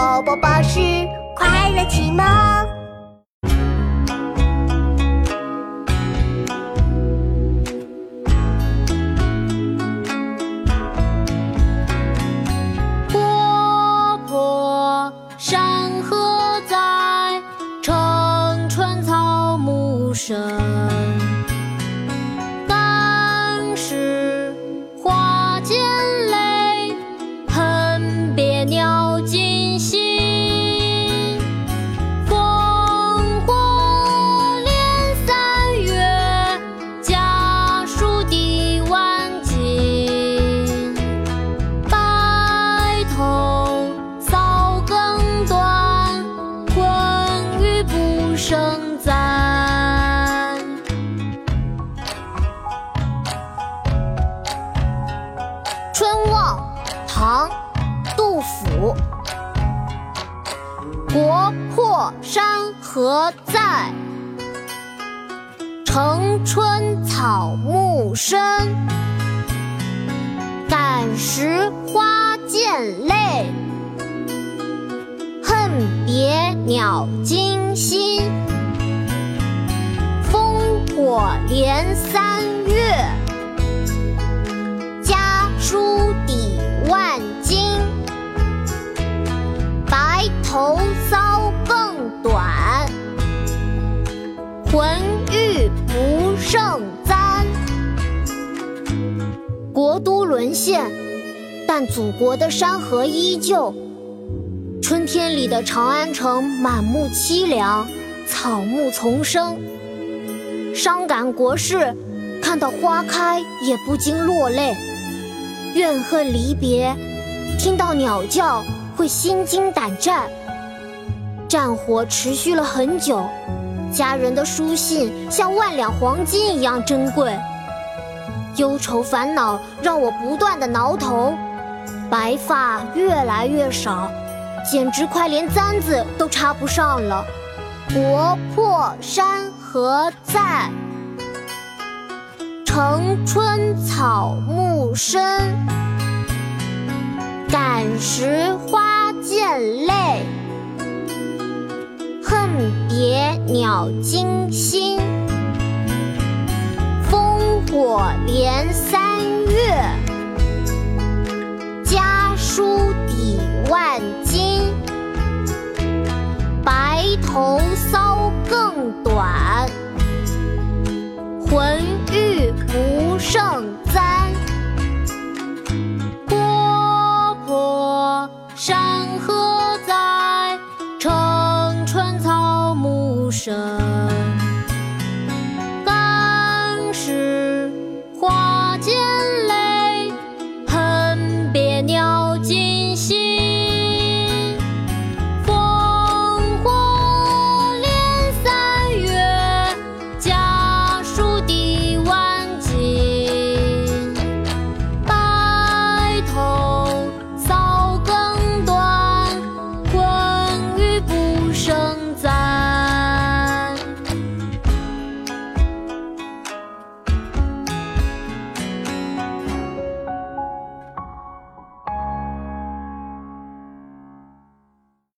宝宝巴士快乐启蒙。坡坡山河在，城春草木深。生在《春望》唐·杜甫，国破山河在，城春草木深。感时花溅泪，恨别鸟惊心。火连三月，家书抵万金。白头搔更短，浑欲不胜簪。国都沦陷，但祖国的山河依旧。春天里的长安城满目凄凉，草木丛生。伤感国事，看到花开也不禁落泪；怨恨离别，听到鸟叫会心惊胆战。战火持续了很久，家人的书信像万两黄金一样珍贵。忧愁烦恼让我不断的挠头，白发越来越少，简直快连簪子都插不上了。国破山何在，城春草木深。感时花溅泪，恨别鸟惊心。烽火连三月，家书抵万金。白头搔更短，浑欲不胜簪。国破山河在城春草木深。生在